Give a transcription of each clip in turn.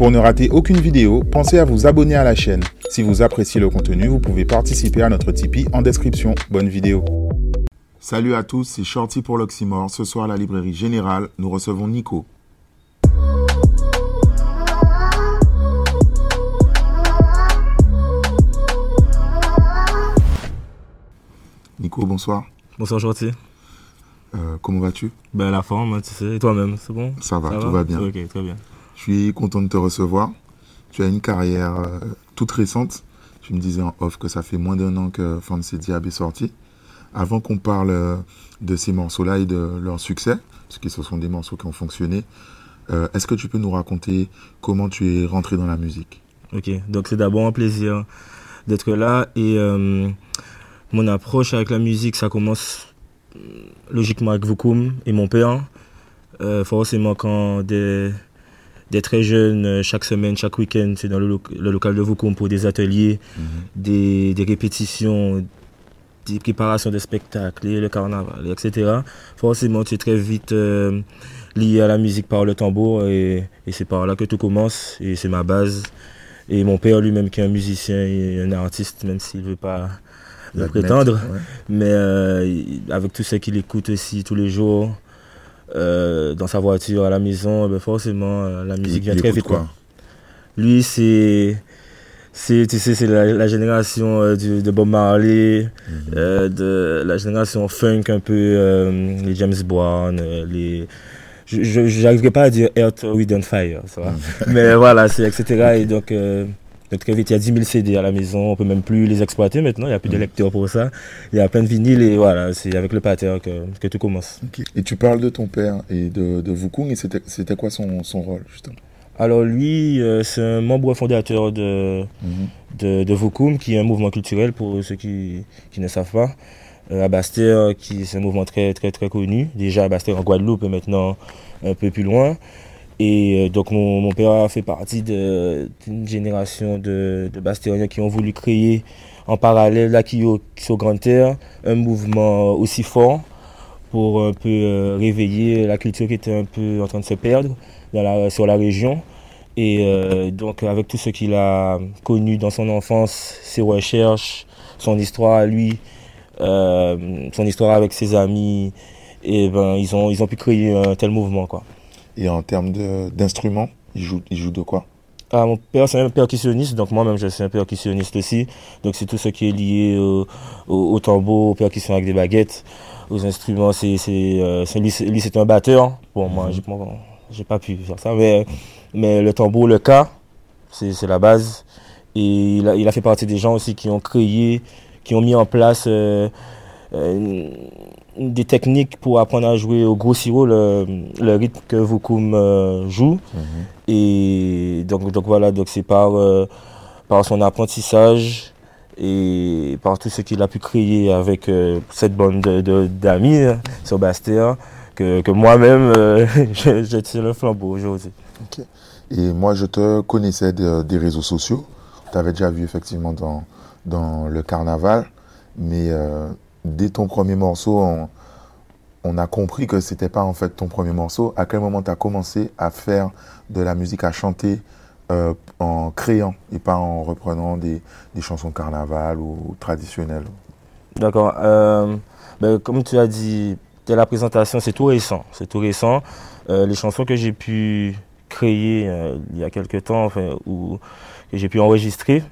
Pour ne rater aucune vidéo, pensez à vous abonner à la chaîne. Si vous appréciez le contenu, vous pouvez participer à notre Tipeee en description. Bonne vidéo. Salut à tous, c'est Shorty pour l'Oxymore. Ce soir à la librairie Générale, nous recevons Nico. Nico, bonsoir. Bonsoir Shorty. Euh, comment vas-tu? Ben la forme, hein, tu sais. Et toi-même, c'est bon? Ça va, tout va bien. Ok, très bien. Je suis content de te recevoir. Tu as une carrière euh, toute récente. Tu me disais en off que ça fait moins d'un an que Fancy Diab est sorti. Avant qu'on parle euh, de ces morceaux-là et de leur succès, parce que ce sont des morceaux qui ont fonctionné, est-ce que tu peux nous raconter comment tu es rentré dans la musique? Ok, donc c'est d'abord un plaisir d'être là et mon approche avec la musique, ça commence logiquement avec Vukum et mon père. Euh, forcément, quand des, des, très jeunes, euh, chaque semaine, chaque week-end, c'est dans le, local de Vukum pour des ateliers, mhm. des, des, répétitions, des préparations de spectacles, le carnaval, etc. Forcément, tu es très vite euh, lié à la musique par le tambour et, et c'est par là que tout commence et c'est ma base. Et mon père lui-même qui est un musicien et un artiste, même s'il ne veut pas de prétendre. Mais euh, avec tout ce qu'il écoute aussi tous les jours, euh, dans sa voiture, à la maison, ben forcément, euh, la musique vient très vite. Quoi? Lui, c'est. C'est, tu sais, c'est la, génération de Bob Marley, mhm. de la génération funk un peu, les James Brown, les, je n'arriverai pas à dire Earth, Wind Fire, ça va. Mhm. mais voilà, c'est etc. Et donc, donc très vite, il y a 10 000 CD à la maison, on peut même plus les exploiter maintenant, il n'y a plus de mm. lecteurs pour ça. Il y a plein de vinyles et voilà, c'est avec le pater que, que tout commence. Et tu parles de ton père et de, de et c'était quoi son, son rôle justement? Alors lui, euh, c'est un membre fondateur de, mm-hmm. de, de qui est un mouvement culturel pour ceux qui, qui ne savent pas. Euh, à Bastère, qui c'est un mouvement très très très connu. Déjà à Bastère en Guadeloupe et maintenant un peu plus loin. Et euh, donc mon, père a fait partie d'une génération de, de qui ont voulu créer en parallèle, là qui sur Grande Terre, un mouvement aussi fort pour un peu euh, réveiller la culture qui était un peu en train de se perdre sur la région. Et euh, donc avec tout ce qu'il a connu dans son enfance, ses recherches, son histoire à lui, son histoire avec ses amis, et ben ils ont, ils ont pu créer un tel mouvement quoi. Et en termes d'instruments, il joue, il joue de quoi? Ah, mon père, c'est un percussionniste, donc moi-même, je suis un percussionniste aussi. Donc, c'est tout ce qui est lié au, au, tambour, aux percussions avec des baguettes, aux instruments. C'est, euh, lui, c'est un batteur. Bon, moi, mhm. j'ai pas pu faire ça, mais, mais le tambour, le cas, c'est la base. Et il a, il a, fait partie des gens aussi qui ont créé, qui ont mis en place euh, euh, des techniques pour apprendre à jouer au gros sirop le, le rythme que Vukum euh, joue. Mhm. Et donc, donc voilà, donc c'est par, euh, par son apprentissage et par tout ce qu'il a pu créer avec cette bande d'amis de, hein, sur Bastère que, que moi-même je, tire le flambeau aujourd'hui. Et moi je te connaissais des réseaux sociaux. Tu avais déjà vu effectivement dans, dans le carnaval, mais dès ton premier morceau, on, a compris que c'était pas en fait ton premier morceau. À quel moment tu as commencé à faire de la musique, à chanter euh, en créant et pas en reprenant des, chansons carnaval ou traditionnelles? D'accord. Euh, ben, comme tu as dit, dès la présentation, c'est tout récent. C'est tout récent. Euh, les chansons que j'ai pu créer il y a quelques temps, ou que j'ai pu enregistrer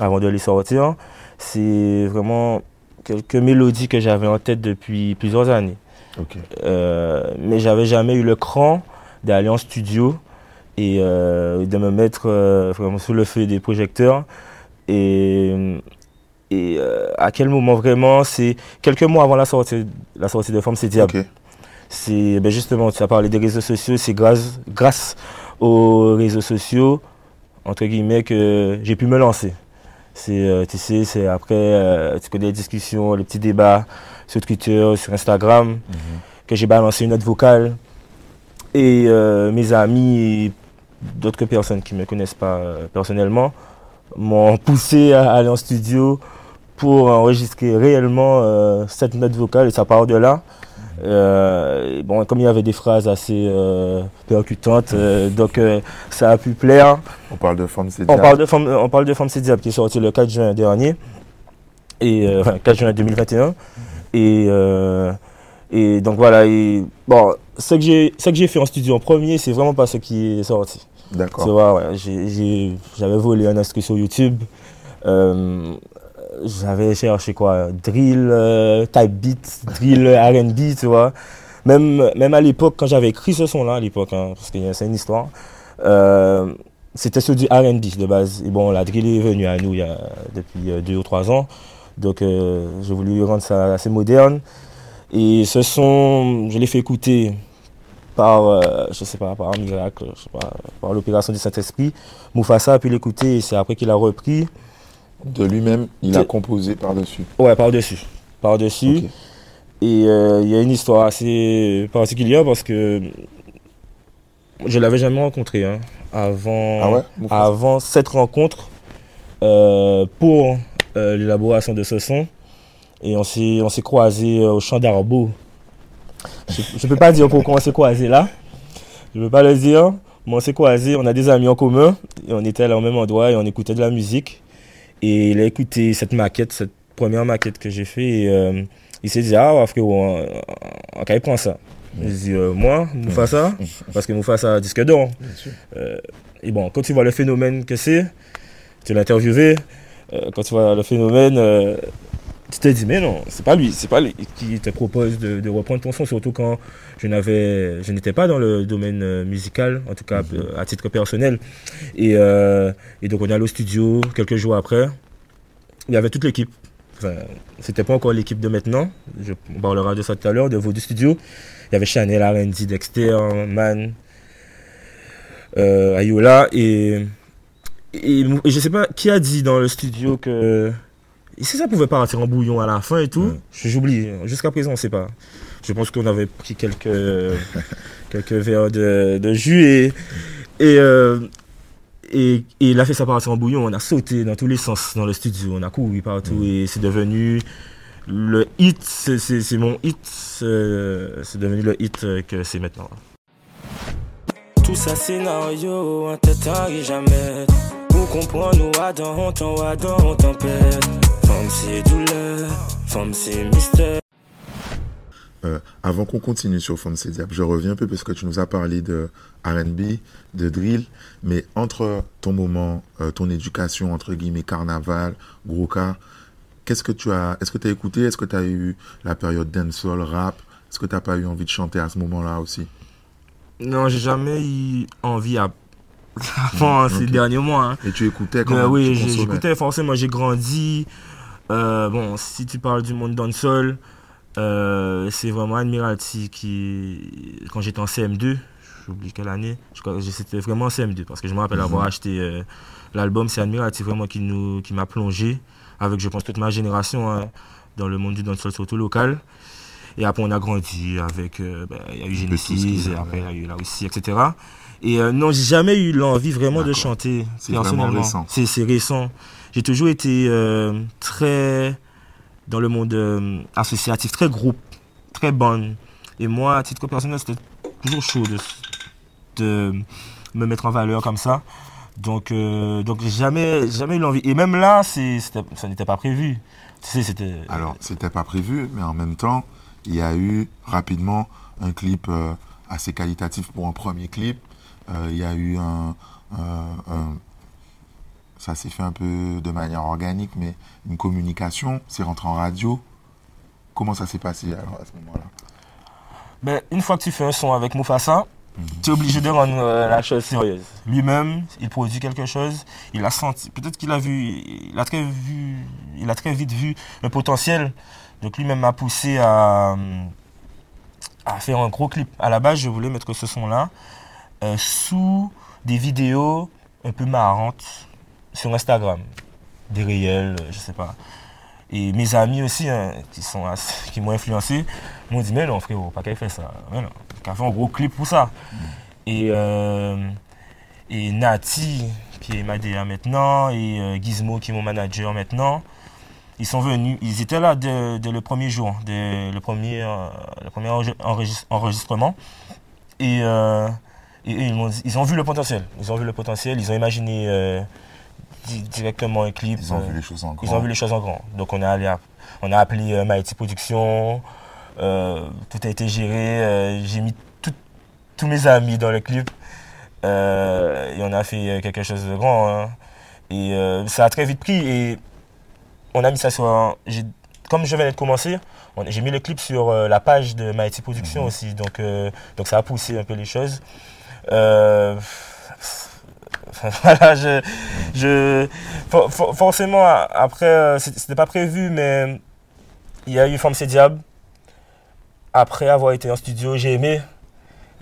avant de les sortir, c'est vraiment quelques mélodies que j'avais en tête depuis plusieurs années. Euh, mais j'avais jamais eu le cran d'aller en studio et euh, de me mettre euh, vraiment sous le feu des projecteurs. Et, et à quel moment vraiment C'est quelques mois avant la sortie, la sortie de Forme, c'est Diable. C'est ben justement, tu as parlé des réseaux sociaux, c'est grâce, grâce aux réseaux sociaux, entre guillemets, que j'ai pu me lancer. C'est, euh, tu sais, c'est après, euh, tu connais les discussions, les petits débats sur Twitter, sur Instagram, mhm. que j'ai balancé une note vocale. Et euh, mes amis et d'autres personnes qui ne me connaissent pas personnellement m'ont poussé à aller en studio pour enregistrer réellement cette note vocale et ça part de là. Euh, bon, comme il y avait des phrases assez euh, percutantes, euh, donc euh, ça a pu plaire. On parle de Femme C'est On parle de Femme, on parle de Femme C'est Diable qui est sorti le 4 juin dernier, et euh, enfin 4 juin 2021. Et, euh, et donc voilà. Et, bon, ce que j'ai, fait en studio en premier, c'est vraiment pas ce qui est sorti. Tu D'accord. vois, ouais, j'avais volé un inscrit sur YouTube. J'avais cherché quoi Drill, euh, type beat, drill RB, tu vois. Même, même à l'époque, quand j'avais écrit ce son-là, à l'époque, hein, parce que c'est une histoire, euh, c'était sur du RB de base. Et bon, la drill est venue à nous il y a, depuis euh, deux ou trois ans. Donc, euh, j'ai voulu rendre ça assez moderne. Et ce son, je l'ai fait écouter par, euh, je sais pas, par un miracle, par l'opération du Saint-Esprit. Mufasa a pu l'écouter et c'est après qu'il a repris. De lui-même, il a composé par-dessus. Ouais, par-dessus. Par-dessus. Et euh, il y a une histoire assez particulière parce que je l'avais jamais rencontré hein, avant, Ah ouais avant cette rencontre euh, pour euh, l'élaboration de ce son. Et on s'est, on s'est croisés au champ d'Arbeau. Je ne peux pas dire pourquoi on s'est croisés là. Je ne peux pas le dire. Mais on s'est croisés, on a des amis en commun. Et on était là au même endroit et on écoutait de la musique. Et il a écouté cette maquette, cette première maquette que j'ai fait. Et euh, il s'est dit, ah ouais, frérot, on, on, on prend ça. J'ai dit, euh, moi, Mufasa, parce que Mufasa a disque d'or. Euh, et bon, quand tu vois le phénomène que c'est, tu l'as interviewé, euh, quand tu vois le phénomène, tu te dis, mais non, c'est pas lui, c'est pas lui qui te propose de, de reprendre ton son, surtout quand je n'avais, je n'étais pas dans le domaine euh, musical, en tout cas euh, à titre personnel. Et, euh, et donc on est allé au studio quelques jours après. Il y avait toute l'équipe. Enfin, c'était pas encore l'équipe de maintenant. Je, on parlera de ça tout à l'heure, de vos du studio. Il y avait Chanel, R&D, Dexter, Man, euh, Ayola et, et, et je sais pas qui a dit dans le studio que si ça pouvait partir en bouillon à la fin et tout, Mm. j'oublie. Jusqu'à présent, on sait pas. Je pense qu'on avait pris quelques quelques verres de, de jus et et, euh, et et il a fait ça partir en bouillon. On a sauté dans tous les sens dans le studio. On a couru partout et c'est devenu le hit. C'est mon hit. C'est devenu le hit que c'est maintenant. Tout ça scénario, un tête arrive jamais. Pour comprendre, nous Adam, on t'en Adam, on tempête. Femme c'est douleur, femme c'est mystère. Euh, avant qu'on continue sur Femme C'est Diable, je reviens un peu parce que tu nous as parlé de RB, de drill, mais entre ton moment, euh, ton éducation, entre guillemets, carnaval, gros cas, qu'est-ce que tu as, est-ce que tu as écouté, est-ce que tu as eu la période dancehall, rap, est-ce que tu n'as pas eu envie de chanter à ce moment-là aussi? Non, j'ai jamais eu envie à... avant ces derniers mois. hein. Et tu écoutais quand même, oui, j'écoutais forcément, j'ai grandi. Euh, bon, si tu parles du monde dancehall, euh, c'est vraiment Admiralty qui, quand j'étais en CM2, j'oublie quelle année, c'était vraiment en CM2 parce que je me rappelle avoir acheté euh, l'album, c'est Admiralty vraiment qui nous, qui m'a plongé avec, je pense, toute ma génération hein, dans le monde du dancehall surtout local. Et après, on a grandi avec, euh, ben, il y a eu Genesis, et après, il y a eu là aussi, etc. Et euh, non, j'ai jamais eu l'envie vraiment de chanter C'est vraiment récent. C'est récent. J'ai toujours été euh, très dans le monde euh, associatif, très groupe, très bonne. Et moi, à titre personnel, c'était toujours chaud de, de me mettre en valeur comme ça. Donc, donc jamais, jamais eu l'envie. Et même là, c'était- ça n'était pas prévu. C'était. Alors, c'était pas prévu, mais en même temps, il y a eu rapidement un clip euh, assez qualitatif pour un premier clip. Euh, il y a eu un, un- un- ça s'est fait un peu de manière organique, mais une communication, c'est rentré en radio. Comment ça s'est passé alors à ce moment-là? Ben, une fois que tu fais un son avec Mufasa, tu es obligé de rendre euh, la chose sérieuse. Lui-même, il produit quelque chose, il a senti, peut-être qu'il a vu, il a très vu, il a très vite vu le potentiel. Donc lui-même m'a poussé à, à faire un gros clip. À la base, je voulais mettre ce son-là euh, sous des vidéos un peu marrantes sur Instagram, des réels, euh, je sais pas. Et mes amis aussi, hein, qui sont qui m'ont influencé, m'ont dit mais non frérot, pas qu'à faire ça, mais non, qu'à faire un gros clip pour ça. Et euh, et Nati qui est ma DA maintenant et euh, Gizmo qui est mon manager maintenant, ils sont venus, ils étaient là dès, dès le premier jour, dès le premier, euh, le premier enregistrement. Et, euh, et- et ils, ont vu le potentiel. Ils ont vu le potentiel, ils ont imaginé euh, di- directement un clip. Ils ont vu les choses en grand. ils ont vu les choses en grand. Donc on, est allé à- on a appelé Mighty Productions, tout a été géré, j'ai mis tout- tous mes amis dans le clip et on a fait quelque chose de grand. hein. Et ça a très vite pris et on a mis ça sur... un- Comme je venais de commencer, j'ai mis le clip sur euh, la page de Mighty Productions Mhm. aussi, donc, euh, donc ça a poussé un peu les choses. Euh, voilà, je, je, for- for- forcément, après, c'était pas prévu, mais il y a eu Forme C'est Diable. Après avoir été en studio, j'ai aimé.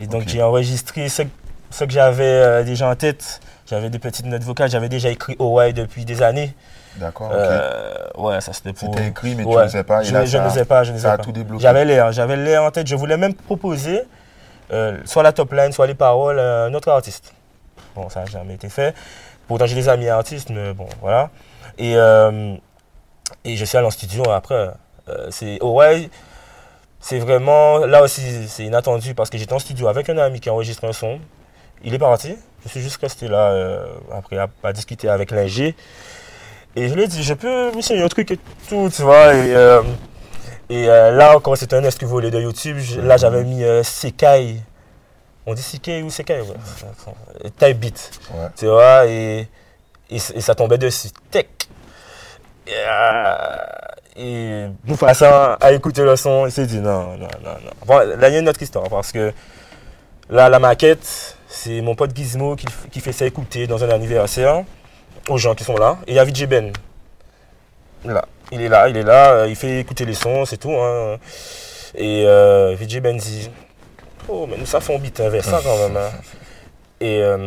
Et donc, j'ai enregistré ce, ce que j'avais déjà en tête. J'avais des petites notes vocales. J'avais déjà écrit OY depuis des années. D'accord. Euh, ouais, ça c'était pour. C'était écrit, mais tu Ouais. n'osais pas. et Je, là, je ça- n'osais pas, je n'osais ça a pas. tout débloqué. J'avais l'air, j'avais l'air en tête. Je voulais même proposer, euh, soit la top line, soit les paroles, à un autre artiste. Bon, ça n'a jamais été fait. Pourtant, j'ai des amis artistes, mais bon, voilà. Et, euh, et je suis allé en studio après. Euh, c'est oh ouais, c'est vraiment. Là aussi, c'est inattendu parce que j'étais en studio avec un ami qui a enregistré un son. Il est parti. Je suis juste resté là euh, après à, à discuter avec l'ingé. Et je lui ai dit, je peux essayer un truc et tout, tu vois. Et, euh, et euh, là encore, c'était un esque volé de YouTube. Là, j'avais mis euh, Sekai. On dit Sekai ou Sekai ouais. Type beat. Ouais. Tu vois, et, et, et ça tombait dessus. Tech. Et, et Mufasa a écouté le son, il s'est dit non, non, non, non. Bon, là, il y a une autre histoire parce que là, la maquette, c'est mon pote Gizmo qui, qui fait ça écouter dans un anniversaire aux gens qui sont là. Et il y a VJ Ben. Là. Il est là, il est là, euh, il fait écouter les sons, c'est tout. Hein. Et euh, Ben dit Oh, mais nous, ça fait un beat vers ça quand même. hein. Et, euh,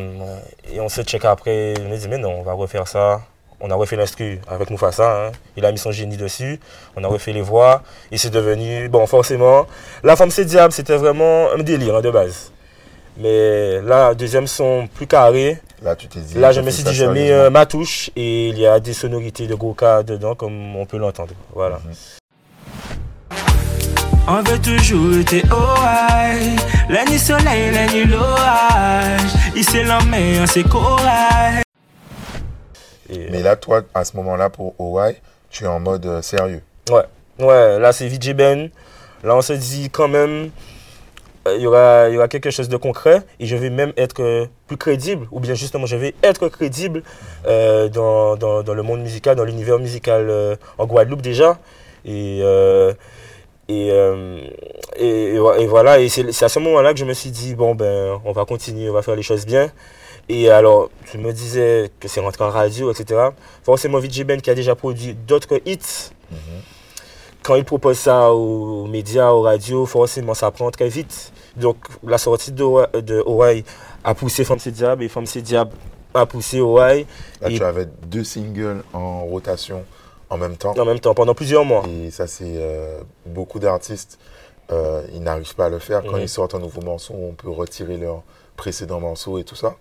et on se check après. On a dit, mais non, on va refaire ça. On a refait l'instru avec Mufasa. hein. Il a mis son génie dessus. On a refait les voix. Et c'est devenu, bon, forcément, La femme c'est diable, c'était vraiment un délire hein, de base. Mais là, deuxième son plus carré. Là, tu t'es dit. Là, je me suis dit, je mets euh, ma touche et il y a des sonorités de Goka dedans, comme on peut l'entendre. Voilà. On veut toujours être OI. La nuit soleil, la nuit l'orage. Ici la mer, c'est courage. Et, Mais là, toi, à ce moment-là, pour OY, tu es en mode euh, sérieux. Ouais, ouais, là c'est VJ Ben. Là on se dit quand même, il y, aura, il y aura quelque chose de concret et je vais même être euh, plus crédible, ou bien justement je vais être crédible euh, dans, dans, le monde musical, dans l'univers musical euh, en Guadeloupe déjà. Et, euh, et, euh, et, et vo- et voilà, et c'est à ce moment-là que je me suis dit, bon ben on va continuer, on va faire les choses bien. Et alors, je me disais que c'est rentré en radio, etc. Forcément, VJ Ben qui a déjà produit d'autres hits, quand il propose ça aux médias, aux radios, forcément ça prend très vite. Donc la sortie de, de Hawaii a poussé Femme C'est Diable et Femme C'est Diable a poussé Hawaii Là, Et- tu avais deux singles en rotation en même temps. en même temps pendant plusieurs mois. Et ça, c'est euh, beaucoup d'artistes, euh, ils n'arrivent pas à le faire. Quand Mhm. ils sortent un nouveau morceau, on peut retirer leur précédent morceau et tout ça.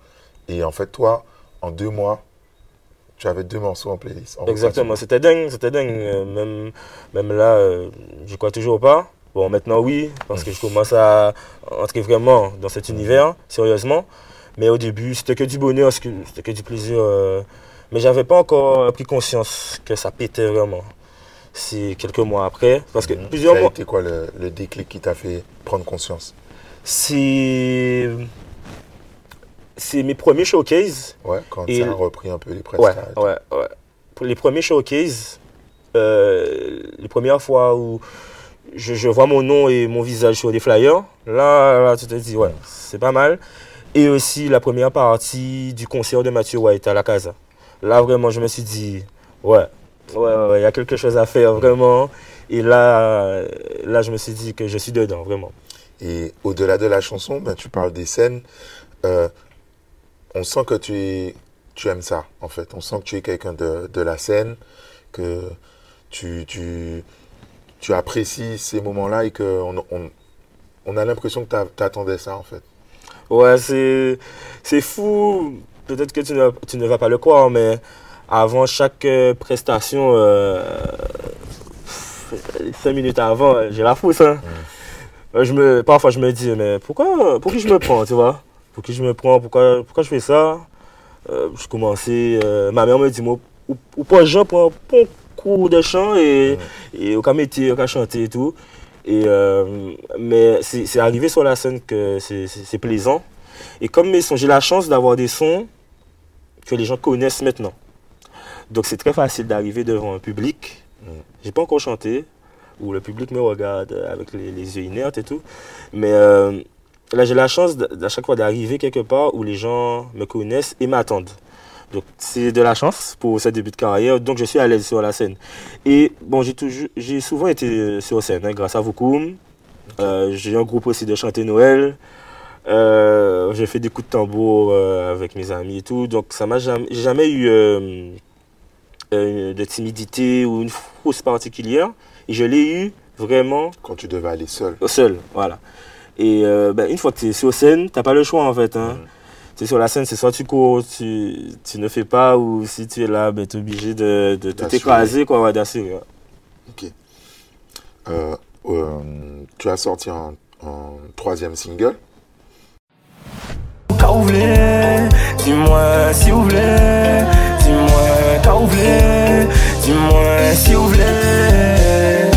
Et en fait, toi, en deux mois, tu avais deux morceaux en playlist. en Exactement, c'était dingue, c'était dingue. Euh, Même, même là, euh, j'y crois toujours pas. Bon, maintenant oui, parce que je commence à entrer vraiment dans cet univers, sérieusement. Mais au début, c'était que du bonheur, c'était que- c'était du plaisir. euh, mais j'avais pas encore pris conscience que ça pétait vraiment. C'est quelques mois après, parce que Mhm. plusieurs Ça a mois, été quoi le, le déclic qui t'a fait prendre conscience? C'est c'est mes premiers showcases. Ouais, quand Et ça a le- repris un peu les Ouais, tout. ouais, ouais. Pour les premiers showcases, euh, les premières fois où je, je vois mon nom et mon visage sur des flyers, là, là tu te dis, ouais, c'est pas mal. Et aussi la première partie du concert de Mathieu White à la Casa. Là, vraiment, je me suis dit, ouais, ouais, ouais, ouais, il y a quelque chose à faire, vraiment. Et là, là, je me suis dit que je suis dedans, vraiment. Et au-delà de la chanson, ben, tu parles des scènes. Euh, on sent que tu, es, tu aimes ça, en fait. On sent que tu es quelqu'un de, de la scène, que tu, tu, tu apprécies ces moments-là et qu'on on, on a l'impression que tu attendais ça, en fait. Ouais, c'est, c'est fou. Peut-être que tu ne, tu ne vas pas le croire, mais avant chaque euh, prestation, euh, cinq minutes avant, j'ai la fousse. Hein. Euh, Je me, parfois, je me dis, mais pourquoi, pour qui je me prends, tu vois? Pour qui je me prends Pourquoi, pourquoi je fais ça? Euh, Je commençais, euh, ma mère me dit, moi, ou, ou pas Jean pour un bon cours de chant et, et au cas métier, au cas chanter et tout. Et, euh, mais c'est arrivé sur la scène que c'est- plaisant. Et comme mes sons, j'ai la chance d'avoir des sons que les gens connaissent maintenant. Donc c'est très facile d'arriver devant un public. J'ai pas encore chanté, où le public me regarde avec les, les yeux inertes et tout. Mais là, j'ai la chance à chaque fois d'arriver quelque part où les gens me connaissent et m'attendent. Donc c'est de la chance pour ce début de carrière. Donc je suis à l'aise sur la scène. Et bon, j'ai toujours, j'ai souvent été euh, sur scène hein, grâce à Vukum. Euh, j'ai un groupe aussi de chanter Noël. Euh, j'ai fait des coups de tambour euh, avec mes amis et tout. Donc ça m'a jamais, jamais eu de timidité ou une frousse particulière. Et je l'ai eu vraiment Quand tu devais aller seul. seul, voilà. Et euh, ben, une fois que tu es sur scène, tu pas le choix en fait. Hein. Tu es sur la scène, c'est soit tu cours, tu, tu ne fais pas, ou si tu es là, ben, tu es obligé de, de tout D'assurer. écraser, quoi, ouais, d'assurer. ouais. Ok. Euh, euh, tu as sorti un, un troisième single. Quand vous voulez, dis-moi si vous voulez, dis-moi quand vous voulez, dis-moi si vous voulez.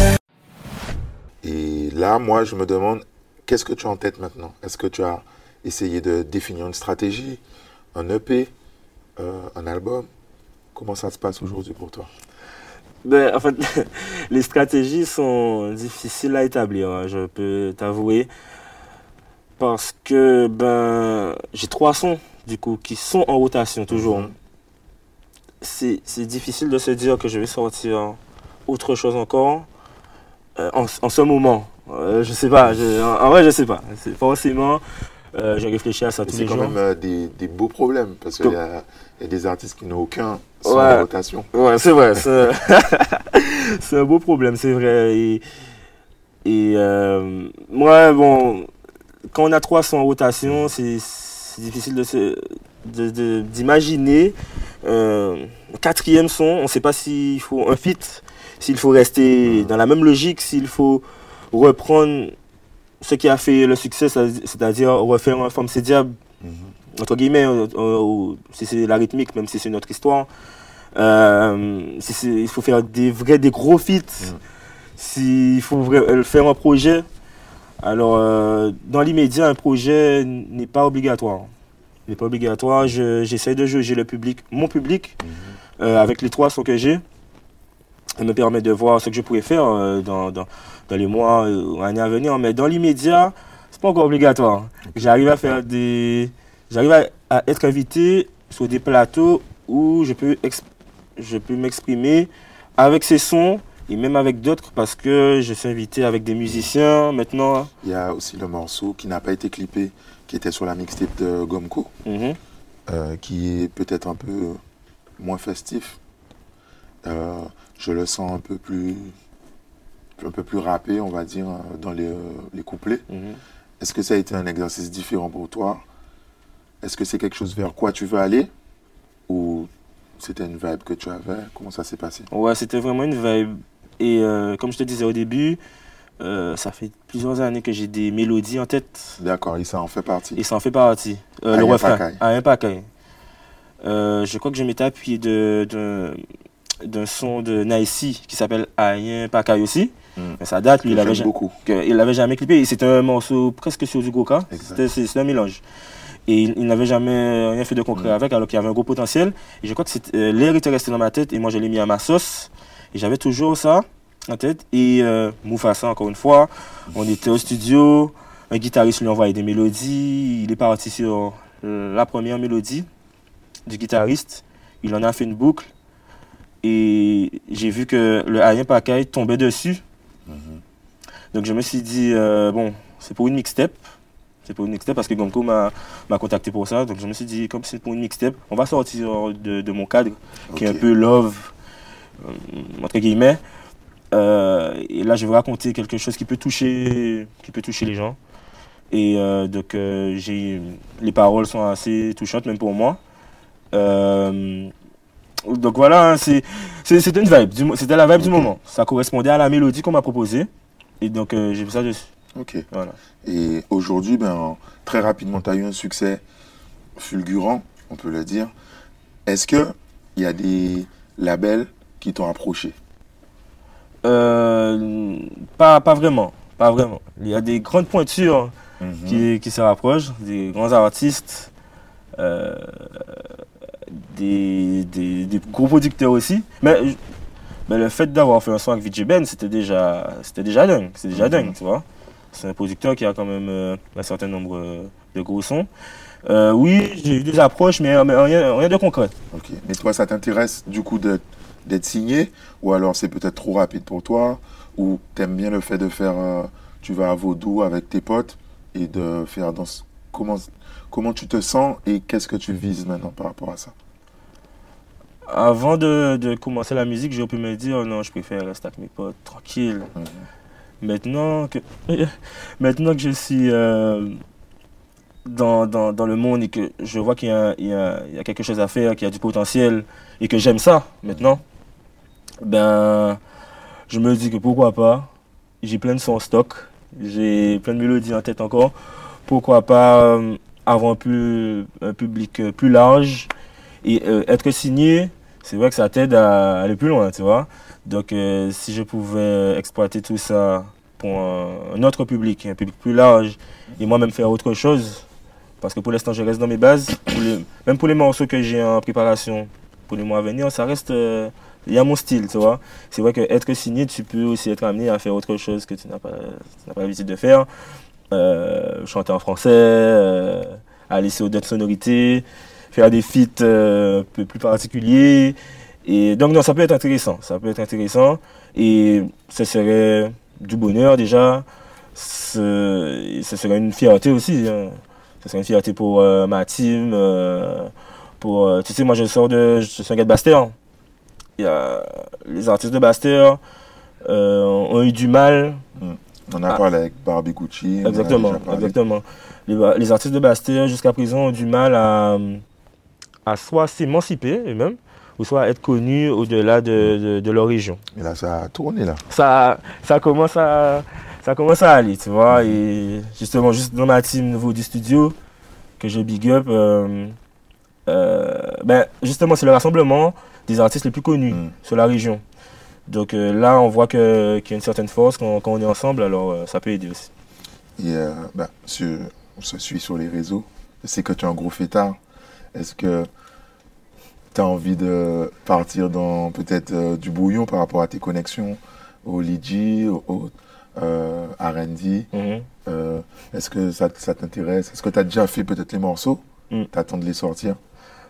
Et là, moi, je me demande, qu'est-ce que tu as en tête maintenant? Est-ce que tu as essayé de définir une stratégie, un EP, euh, un album? Comment ça se passe aujourd'hui pour toi? Ben, en fait, les stratégies sont difficiles à établir, hein, je peux t'avouer. Parce que ben, j'ai trois sons, du coup, qui sont en rotation toujours. Mhm. C'est c'est difficile de se dire que je vais sortir autre chose encore euh, en, en ce moment. Euh, je sais pas, je- en, en vrai, je sais pas. C'est forcément, euh, j'ai réfléchi à ça tous C'est les quand jours. même euh, des, des beaux problèmes, parce qu'il y, a il y a des artistes qui n'ont aucun son Ouais. rotation. Ouais, c'est vrai. C'est c'est un beau problème, c'est vrai. Et, et euh, moi, bon, quand on a trois sons en rotation, c'est c'est difficile de d'imaginer quatrième son. On ne sait pas s'il faut un feat, s'il faut rester dans la même logique, s'il faut reprendre ce qui a fait le succès, c'est- c'est-à-dire refaire un forme diable entre guillemets, euh, euh, si c'est la rythmique, même si c'est notre histoire. Euh, si il faut faire des vrais, des gros feats. S'il faut faire un projet. Alors, euh, dans l'immédiat, un projet n'est pas obligatoire. Il n'est pas obligatoire. Je- J'essaie de juger le public, mon public, euh, avec les trois sons que j'ai. Ça me permet de voir ce que je pourrais faire dans, dans, dans les mois euh, ou années à venir. Mais dans l'immédiat, c'est pas encore obligatoire. J'arrive à faire des. J'arrive à, à être invité sur des plateaux où je peux, je peux m'exprimer avec ces sons et même avec d'autres parce que je suis invité avec des musiciens maintenant. Il y a aussi le morceau qui n'a pas été clippé, qui était sur la mixtape de Gomco, Mhm. euh, qui est peut-être un peu moins festif. Euh, je le sens un peu plus, un peu plus rappé, on va dire, euh, dans les, euh, les couplets. Mhm. Est-ce que ça a été un exercice différent pour toi? Est-ce que c'est quelque chose vers quoi tu veux aller? Ou c'était une vibe que tu avais? Comment ça s'est passé? Ouais, c'était vraiment une vibe. Et euh, comme je te disais au début, euh, ça fait plusieurs années que j'ai des mélodies en tête. D'accord, et ça en fait partie. Et ça en fait partie. Euh, le un refrain. Ah, un. Euh, je crois que je m'étais appuyé de- d'un d'un son de Naïsi qui s'appelle Aïe Pacaille aussi. Mm. Mais ça date, lui, il avait, beaucoup. que- il l'avait jamais clippé. C'était un morceau presque sur du. C'était- C'est un mélange. Et il, il n'avait jamais rien fait de concret Mm. avec, alors qu'il y avait un gros potentiel. Et je crois que euh, l'air était resté dans ma tête et moi je l'ai mis à ma sauce. Et j'avais toujours ça en tête. Et euh, Mufasa, encore une fois, on était au studio. Un guitariste lui envoyait des mélodies. Il est parti sur la première mélodie du guitariste. Il en a fait une boucle. Et j'ai vu que le Ayen Pakai tombait dessus. Donc je me suis dit, euh, bon, c'est pour une mixtape. C'est pour une mixtape parce que Gomco m'a contacté pour ça. Donc je me suis dit, comme c'est pour une mixtape, on va sortir de, de mon cadre, qui est un peu love, euh, entre guillemets. Euh, et là, je vais raconter quelque chose qui peut toucher, qui peut toucher les gens. Et euh, donc, euh, j'ai, les paroles sont assez touchantes, même pour moi. Donc voilà, hein, c'est c'est- c'était une vibe, du mo- c'était la vibe du moment. Ça correspondait à la mélodie qu'on m'a proposée. Et donc euh, j'ai fait ça dessus. Ok. Voilà. Et aujourd'hui, ben, très rapidement, tu as eu un succès fulgurant, on peut le dire. Est-ce que il y a des labels qui t'ont approché? Euh, pas, pas vraiment, pas vraiment. Il y a des grandes pointures Mhm. qui, qui se rapprochent, des grands artistes, euh, des, des, des gros producteurs aussi. Mais, mais le fait d'avoir fait un son avec VJ Ben, c'était déjà, c'était déjà dingue. C'est déjà Mhm. dingue, tu vois. C'est un producteur qui a quand même euh, un certain nombre euh, de gros sons. Euh, oui, j'ai eu des approches, mais, mais rien, rien de concret. Ok. Mais toi, ça t'intéresse du coup d'être signé? Ou alors c'est peut-être trop rapide pour toi? Ou t'aimes bien le fait de faire. tu vas à Vaudou avec tes potes et de faire dans. Comment, comment tu te sens et qu'est-ce que tu vises maintenant par rapport à ça? Avant de, de commencer la musique, j'ai pu me dire non, je préfère rester avec mes potes, tranquille. Mhm. Maintenant que, maintenant que je suis euh, dans, dans, dans le monde et que je vois qu'il y, y a- il y a quelque chose à faire, qu'il y a du potentiel et que j'aime ça maintenant, ben, je me dis que pourquoi pas. J'ai plein de sons en stock, j'ai plein de mélodies en tête encore. Pourquoi pas euh, avoir un, plus, un public euh, plus large et euh, être signé, c'est vrai que ça t'aide à aller plus loin, tu vois. Donc, euh, si je pouvais exploiter tout ça pour un, autre public, un public plus large, et moi-même faire autre chose, parce que pour l'instant, je reste dans mes bases, même pour les morceaux que j'ai en préparation pour les mois à venir, ça reste. Il y a mon style, tu vois. C'est vrai que être signé, tu peux aussi être amené à faire autre chose que tu n'as pas, tu n'as pas l'habitude de faire. Euh, chanter en français, euh, aller sur d'autres sonorités, faire des feats euh, un peu plus particuliers. Et donc, non, ça peut être intéressant. Ça peut être intéressant. Et ce serait du bonheur déjà. Ce, ce serait une fierté aussi. hein. Ce serait une fierté pour euh, ma team. euh, pour, euh, tu sais, moi, je sors de. Je suis un gars de Bastère. Il y a les artistes de Bastère euh, ont eu du mal On a Ah. parlé avec Barbie Gucci. Exactement, exactement. Les, les artistes de Bastille jusqu'à présent ont du mal à, à soit s'émanciper eux-mêmes, ou soit être connus au-delà de, de- de leur région. Et là, ça a tourné là. Ça, ça, commence à, ça commence à aller, tu vois. Et justement, juste dans ma team nouveau du studio, que je big up, euh, euh, ben, justement, c'est le rassemblement des artistes les plus connus Mm. sur la région. Donc euh, là, on voit qu'il y a une certaine force quand, quand on est ensemble, alors ça peut aider aussi. Et bah, sur- on se suit sur les réseaux. Je sais que tu es un gros fêtard. Est-ce que tu as envie de partir dans peut-être euh, du bouillon par rapport à tes connexions au Liji, au, au, euh, R&D Mhm. Euh, Est-ce que ça, ça t'intéresse? Est-ce que tu as déjà fait peut-être les morceaux? Mm. T'attends de les sortir?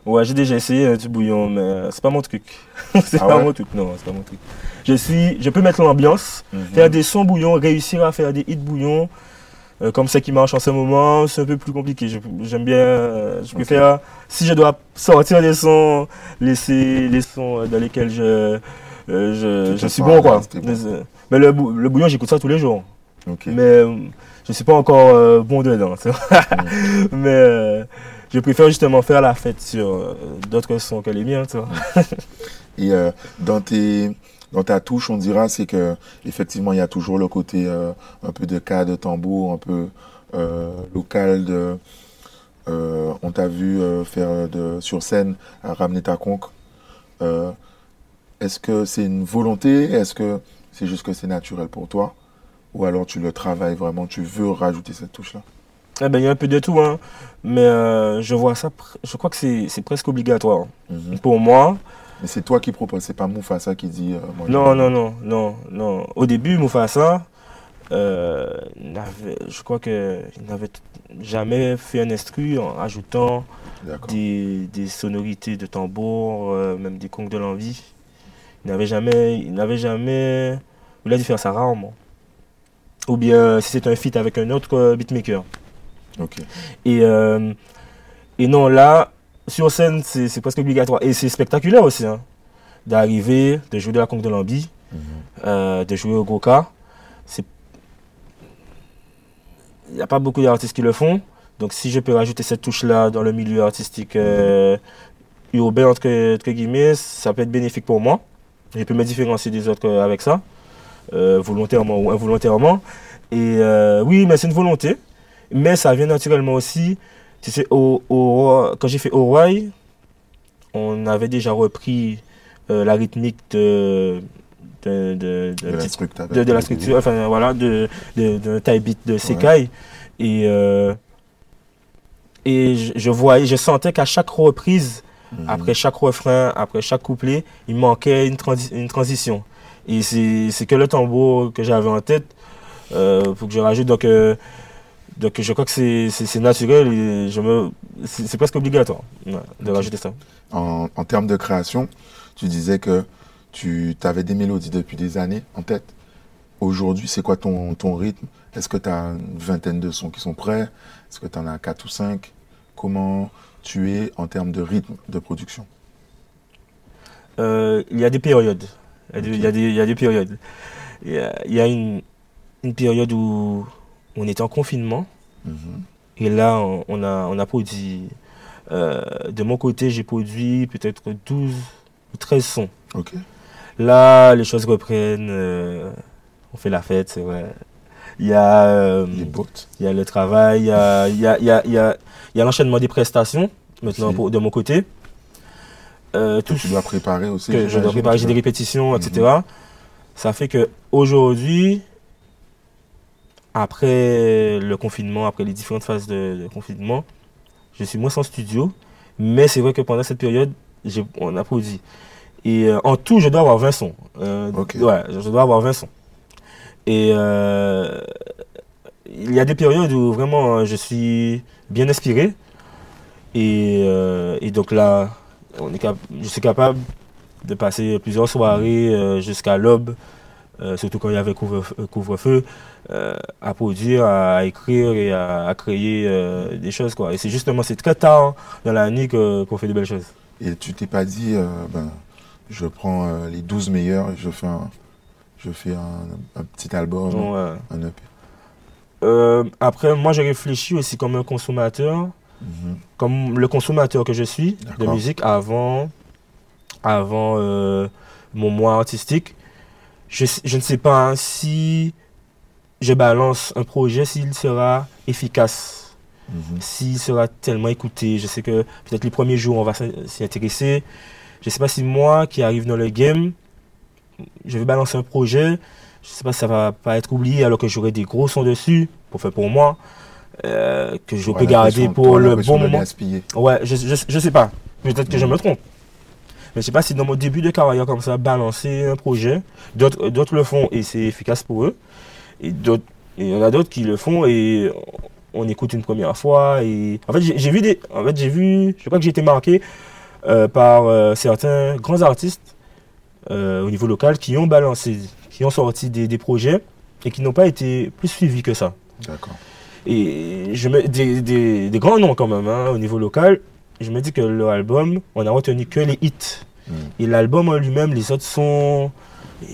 Ouais, j'ai déjà essayé du bouillon, mais c'est pas mon truc. c'est Ah pas ouais? mon truc, non, c'est pas mon truc. Je suis, je peux mettre l'ambiance, Mhm. faire des sons bouillon, réussir à faire des hits bouillon, euh, comme ça qui marche en ce moment, c'est un peu plus compliqué. J'aime bien, euh, je préfère, si je dois sortir des sons, laisser les sons euh, dans lesquels je, euh, je, je suis bon, quoi. bon. Mais, euh, mais le, bou- le bouillon, j'écoute ça tous les jours. Mais euh, je suis pas encore euh, bon dedans. vois. Mais euh, je préfère justement faire la fête sur euh, d'autres sons que les miens. Tu vois. Et euh, dans, tes, dans ta touche, on dira, c'est que effectivement, il y a toujours le côté euh, un peu de cas de tambour, un peu euh, local. De, euh, on t'a vu faire de, sur scène, à ramener ta conque. Est-ce que c'est une volonté? Est-ce que c'est juste que c'est naturel pour toi? Ou alors tu le travailles vraiment, tu veux rajouter cette touche-là? Eh ben, il y a un peu de tout, hein. mais je vois ça, je crois que c'est presque obligatoire. Mhm. Pour moi, Mais c'est toi qui proposes, c'est pas Moufassa qui dit. euh, moi, non, non, non, non, non. Au début, Mufasa, euh, je crois qu'il n'avait jamais fait un instru en ajoutant des, des sonorités de tambour, euh, même des conques de l'envie. Il n'avait jamais, il n'avait jamais, il a dû faire ça rarement. Ou bien si c'est un feat avec un autre euh, beatmaker. Ok. Et, euh, et non, là, sur scène, c'est presque obligatoire. Et c'est spectaculaire aussi, hein, d'arriver, de jouer de la conque de l'ambi, Mhm. euh, de jouer au Goka. Il n'y a pas beaucoup d'artistes qui le font. Donc si je peux rajouter cette touche-là dans le milieu artistique, euh, urbain, entre, entre guillemets, ça peut être bénéfique pour moi. Je peux me différencier des autres euh, avec ça, euh, volontairement ou involontairement. Et oui, mais c'est une volonté. Mais ça vient naturellement aussi. Sais, au, au- quand j'ai fait Hawaii, on avait déjà repris euh, la rythmique de, de, de, de- De la structure. de, la structure, enfin voilà, de, de, type beat de Sekai. Et, euh, et je, je voyais, je sentais qu'à chaque reprise, Mhm. après chaque refrain, après chaque couplet, il manquait une, transi- une transition. Et c'est c'est que le tambour que j'avais en tête euh, pour que je rajoute. Donc, euh, donc je crois que c'est- naturel et je me c'est presque obligatoire ouais, de rajouter ça. En, en termes de création, tu disais que tu avais des mélodies depuis des années en tête. Aujourd'hui, c'est quoi ton, ton rythme? Est-ce que tu as une vingtaine de sons qui sont prêts? Est-ce que tu en as quatre ou cinq? Comment tu es en termes de rythme de production? Euh, il y a des périodes. Il y a des, Ok. il y a des, il y a des périodes. Il y a, il y a une, une période où on était en confinement. Mhm. Et là, on, on a, on a produit. euh, de mon côté, j'ai produit peut-être 12 ou 13 sons. Là, les choses reprennent. euh, on fait la fête, c'est vrai. Il y a, euh, il y a le travail, il y a, il y a, il y a, il y a, il y a l'enchaînement des prestations, maintenant pour- de mon côté. Euh, Que tu dois préparer aussi. que je dois préparer, j'ai des répétitions, Mhm. etc. Ça fait que aujourd'hui, après le confinement, après les différentes phases de, de confinement, je suis moins en studio. Mais c'est vrai que pendant cette période, on a produit. Et euh, en tout, je dois avoir 20 sons. Euh. Ouais, je dois avoir 20 sons. Et euh, il y a des périodes où vraiment je suis bien inspiré. Et, et donc là, on est je suis capable de passer plusieurs soirées jusqu'à l'aube, euh, surtout quand il y avait couvre- euh, couvre-feu, euh, à produire, à écrire et à, à créer euh, des choses. Quoi. Et c'est justement, c'est très tard dans l'année qu'on fait de belles choses. Et tu t'es pas dit, ben, je prends les 12 meilleurs et je fais un, je fais un, un petit album, ouais. un EP. Euh, après, moi, je réfléchis aussi comme un consommateur, Mhm. comme le consommateur que je suis de musique avant, avant mon mois artistique. Je, je ne sais pas hein, si je balance un projet, s'il sera efficace, Mhm. s'il sera tellement écouté. Je sais que peut-être les premiers jours, on va s'y intéresser. Je ne sais pas si moi, qui arrive dans le game, je vais balancer un projet. Je ne sais pas si ça va pas être oublié alors que j'aurai des gros sons dessus pour faire pour moi, euh, que je peux garder pour le bon moment. Ouais, je, je sais pas. Peut-être que je Mhm. me trompe. Mais je sais pas si dans mon début de carrière comme ça, balancer un projet, d'autres d'autres le font et c'est efficace pour eux. Et d'autres, il y en a d'autres qui le font et on écoute une première fois. Et en fait, j'ai vu des, en fait, j'ai vu, je crois que j'ai été marqué euh, par euh, certains grands artistes euh, au niveau local qui ont balancé, qui ont sorti des, des projets et qui n'ont pas été plus suivis que ça. D'accord. Et je me, des, des, des grands noms quand même hein, au niveau local. Je me dis que leur album, on a retenu que les hits. Mhm. Et l'album en lui-même, les autres sons,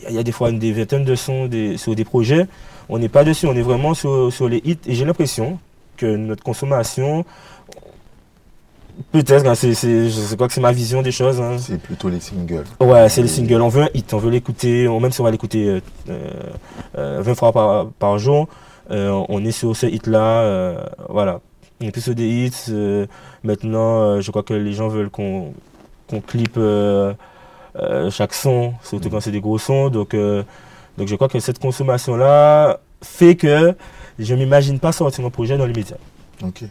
il y a des fois une des vingtaines de sons des, sur des projets. On n'est pas dessus, on est vraiment sur, sur les hits. Et j'ai l'impression que notre consommation, peut-être, hein, c'est, c'est, je sais pas que c'est ma vision des choses. hein. C'est plutôt les singles. Ouais, c'est le single. On veut un hit, on veut l'écouter, on- même si on va l'écouter euh, euh, euh, 20 fois par, par jour, euh, on est sur ce hit-là. euh, voilà. On est plus des hits. euh, maintenant, euh, je crois que les gens veulent qu'on qu'on clippe euh, chaque son, surtout quand c'est des gros sons. Donc, donc je crois que cette consommation-là fait que je m'imagine pas sortir mon projet dans les médias. Ok.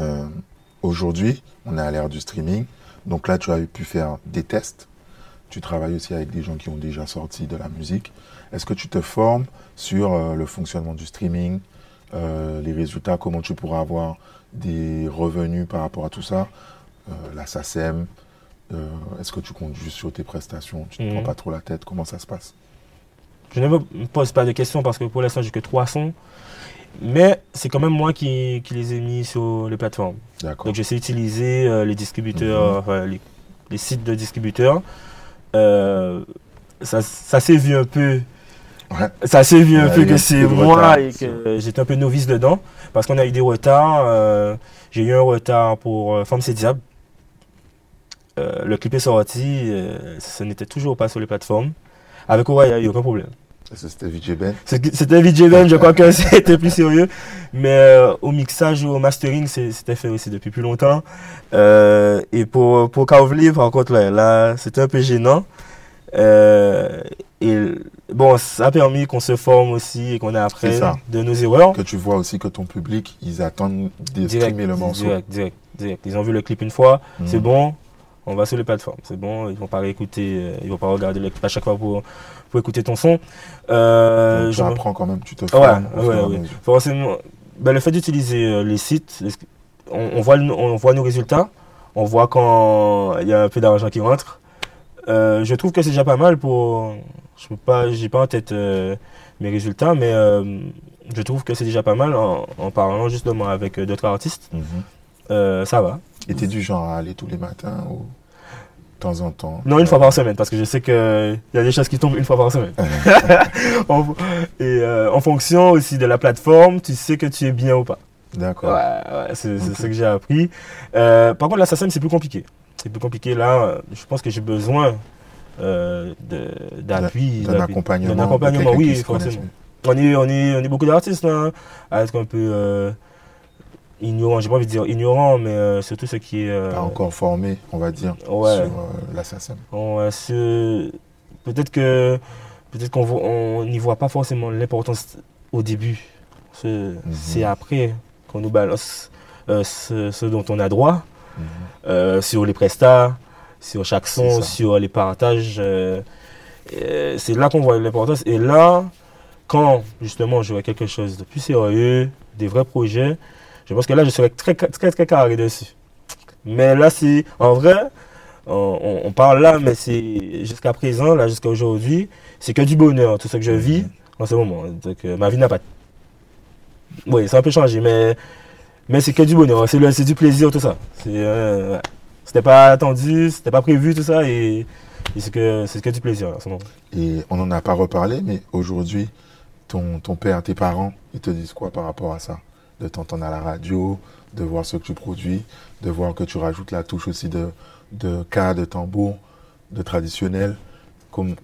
Euh, Aujourd'hui, on est à l'ère du streaming. Donc là, tu as pu faire des tests. Tu travailles aussi avec des gens qui ont déjà sorti de la musique. Est-ce que tu te formes sur le fonctionnement du streaming, euh, les résultats, comment tu pourras avoir des revenus par rapport à tout ça, euh, la SACEM, euh, est-ce que tu comptes juste sur tes prestations, tu ne te Mhm. prends pas trop la tête, comment ça se passe? Je ne me pose pas de questions parce que pour l'instant, j'ai que trois sons. Mais c'est quand même moi qui, qui les ai mis sur les plateformes. Donc je sais utiliser euh, les distributeurs, Mhm. les, les sites de distributeurs. Ça ça s'est vu un peu. Ouais. Ça s'est vu un peu que c'est moi retard, et que j'étais un peu novice dedans. Parce qu'on a eu des retards. euh, j'ai eu un retard pour euh, Femme c'est Diable. euh, le clip est sorti, euh, ce n'était toujours pas sur les plateformes. Avec Aura, il n'y a eu aucun problème. C'était VJ Ben. C'était VJ Ben, je crois que c'était plus sérieux. Mais euh, au mixage ou au mastering, c'était fait aussi depuis plus longtemps. Euh, et pour, pour Kavli, par contre, là, là c'était un peu gênant. Euh, et bon, ça a permis qu'on se forme aussi et qu'on apprenne de nos erreurs. Que tu vois aussi que ton public, ils attendent de streamer le morceau. direct, direct, direct. Ils ont vu le clip une fois, Mhm. c'est bon, on va sur les plateformes. C'est bon, ils vont pas réécouter, euh, ils vont pas regarder le clip à chaque fois pour, pour écouter ton son. Euh, Donc, tu je me- apprends quand même, tu te Ouais, formes ouais, ouais. mesure. Forcément, ben, le fait d'utiliser euh, les sites, on, on voit, on voit nos résultats, on voit quand il y a un peu d'argent qui rentre. Euh, je trouve que c'est déjà pas mal pour. Je peux pas, j'ai pas en tête euh, mes résultats, mais euh, je trouve que c'est déjà pas mal en, en parlant justement avec d'autres artistes. Mhm. Ça va. Et t'es du genre à aller tous les matins ou de temps en temps? Non, une fois par semaine, parce que je sais qu'il y a des choses qui tombent une fois par semaine. Et en fonction aussi de la plateforme, tu sais que tu es bien ou pas. D'accord. Ouais, ouais, c'est ce que j'ai appris. Par contre, l'assassin, c'est plus compliqué. C'est plus compliqué là. euh, Je pense que j'ai besoin euh, d'appui. D'un accompagnement. D'un accompagnement, oui, forcément. On est, on, est, on est beaucoup d'artistes là, hein, à être un peu euh, ignorants. J'ai pas envie de dire ignorants, mais euh, surtout ce qui est. Pas encore formé, on va dire, Ouais. sur l'assassin. ce- peut-être que peut-être qu'on n'y voit pas forcément l'importance au début. Ce- C'est après qu'on nous balance ce, ce dont on a droit Mhm. euh, sur les prestats, sur chaque son, sur les partages. euh, euh, c'est là qu'on voit l'importance. Et là, quand justement j'aurai quelque chose de plus sérieux, des vrais projets, je pense que là je serai très très très carré dessus. Mais là c'est en vrai, on, on- on parle là, mais c'est jusqu'à présent, là jusqu'à aujourd'hui, c'est que du bonheur, tout ce que je vis en ce moment. Donc euh, ma vie n'a pas. Oui, ça a un peu changé, mais mais c'est que du bonheur, c'est du plaisir, tout ça. Euh. C'était pas attendu, c'était pas prévu, tout ça, et, c'est que que du plaisir moment. Et on n'en a pas reparlé, mais aujourd'hui, ton, ton père, tes parents, ils te disent quoi par rapport à ça? De t'entendre à la radio, de voir ce que tu produis, de voir que tu rajoutes la touche aussi de, de cas, de tambour, de traditionnel.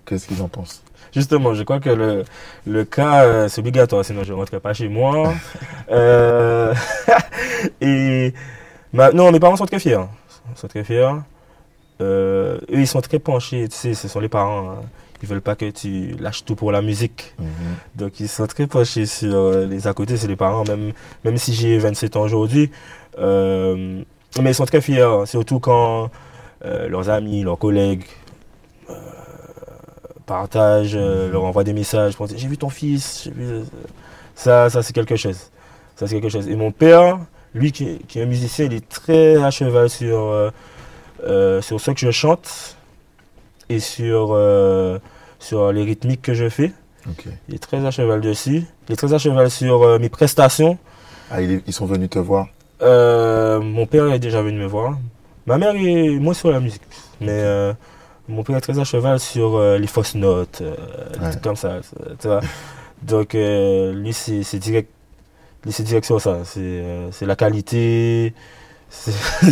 Qu'est-ce qu'ils en pensent? Justement, je crois que le, le cas, euh, c'est obligatoire, sinon je ne rentrerai pas chez moi. Euh, et maintenant, mes parents sont très fiers. Ils sont très fiers. Euh, eux, ils sont très penchés, tu sais, ce sont les parents. hein. Ils veulent pas que tu lâches tout pour la musique. Mhm. Donc, ils sont très penchés sur les à côté, c'est les parents, même, même si j'ai 27 ans aujourd'hui. Euh, mais ils sont très fiers, surtout quand euh, leurs amis, leurs collègues euh, partagent, euh, leur envoient des messages J'ai vu ton fils. vu, euh, Ça, ça c'est quelque chose. Ça, c'est quelque chose. Et mon père, lui qui, qui est un musicien, il est très à cheval sur, euh, sur ce que je chante et sur, euh, sur les rythmiques que je fais. Il est très à cheval dessus. Il est très à cheval sur euh, mes prestations. Ah, ils, ils sont venus te voir? Mon père est déjà venu me voir. Ma mère est moins sur la musique. Mais euh, mon père est très à cheval sur euh, les fausses notes, euh, Ouais. trucs comme ça. tu vois. Donc, euh, lui, c'est direct. Lui, c'est direct sur ça. C'est euh, la qualité.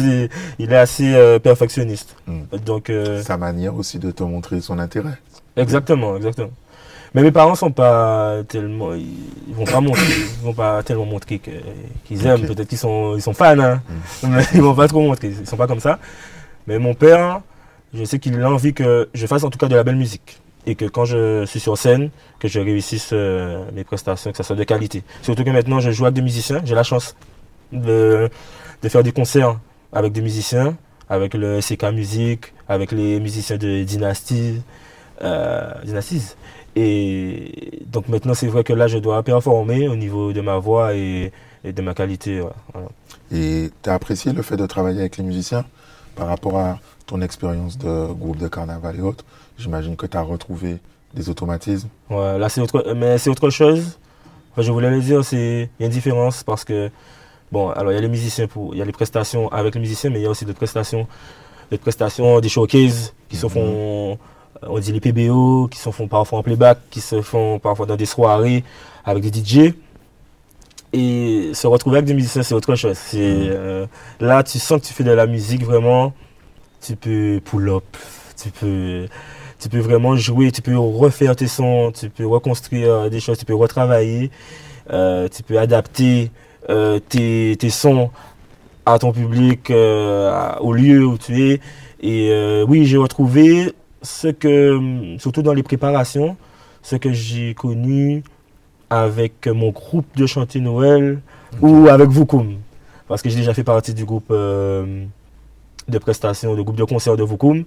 Il est assez perfectionniste. Mm. Donc, Sa manière aussi de te montrer son intérêt. Exactement, exactement. Mais mes parents sont pas tellement, ils vont pas montrer, ils vont pas tellement montrer qu'ils aiment. Peut-être qu'ils sont, ils sont fans, hein, mais ils vont pas trop montrer. Ils sont pas comme ça. Mais mon père, je sais qu'il a envie que je fasse en tout cas de la belle musique et que quand je suis sur scène, que je réussisse euh, mes prestations, que ça soit de qualité. Surtout que maintenant je joue avec des musiciens, j'ai la chance de, de faire des concerts avec des musiciens, avec le CK Music, avec les musiciens de Dynasty, euh, Dynasties. Et donc maintenant c'est vrai que là je dois performer au niveau de ma voix et, de ma qualité. Et tu as apprécié le fait de travailler avec les musiciens par rapport à ton expérience de groupe de carnaval et autres J'imagine que tu as retrouvé des automatismes. Ouais, là, c'est autre, mais c'est autre chose. Enfin, je voulais le dire, c'est il y a une différence parce que bon, alors il y a les musiciens pour, il y a les prestations avec les musiciens, mais il y a aussi des prestations, des prestations, des showcases qui se Mhm. font, euh, on dit les PBO, qui se font parfois en playback, qui se font parfois dans des soirées avec des DJ. Et se retrouver avec des musiciens, c'est autre chose. C'est Mhm. euh, là, tu sens que tu fais de la musique vraiment tu peux pull-up, tu peux, tu peux vraiment jouer, tu peux refaire tes sons, tu peux reconstruire des choses, tu peux retravailler, euh, tu peux adapter euh, tes, tes sons à ton public, euh, au lieu où tu es. Et euh, oui, j'ai retrouvé ce que, surtout dans les préparations, ce que j'ai connu avec mon groupe de chantier Noël ou avec Vukum. Parce que j'ai déjà fait partie du groupe euh, de prestations, du groupe de concert de Vukum.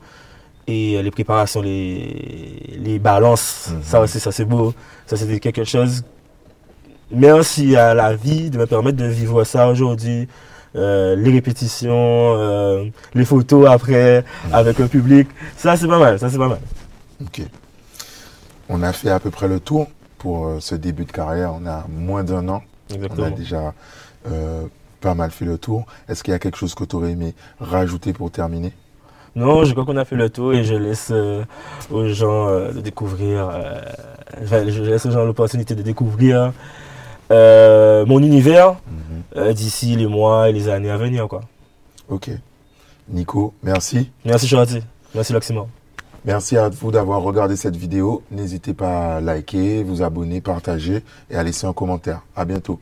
Et euh, les préparations, les, les balances, Mhm. ça aussi, ça c'est beau. Ça c'était quelque chose. Merci à la vie de me permettre de vivre ça aujourd'hui. Euh, les répétitions, euh, les photos après avec le public. Ça c'est pas mal, ça c'est pas mal. Ok. On a fait à peu près le tour pour euh, ce début de carrière. On a moins d'un an. On a déjà euh, pas mal fait le tour. Est-ce qu'il y a quelque chose que tu aurais aimé rajouter pour terminer? Non, je crois qu'on a fait le tour et je laisse euh, aux gens euh, de découvrir, euh, enfin, je laisse aux gens l'opportunité de découvrir mon univers Mhm. d'ici les mois et les années à venir. Quoi. Ok. Nico, merci. Merci Charity, merci Laximor. Merci à vous d'avoir regardé cette vidéo. N'hésitez pas à liker, vous abonner, partager et à laisser un commentaire. À bientôt.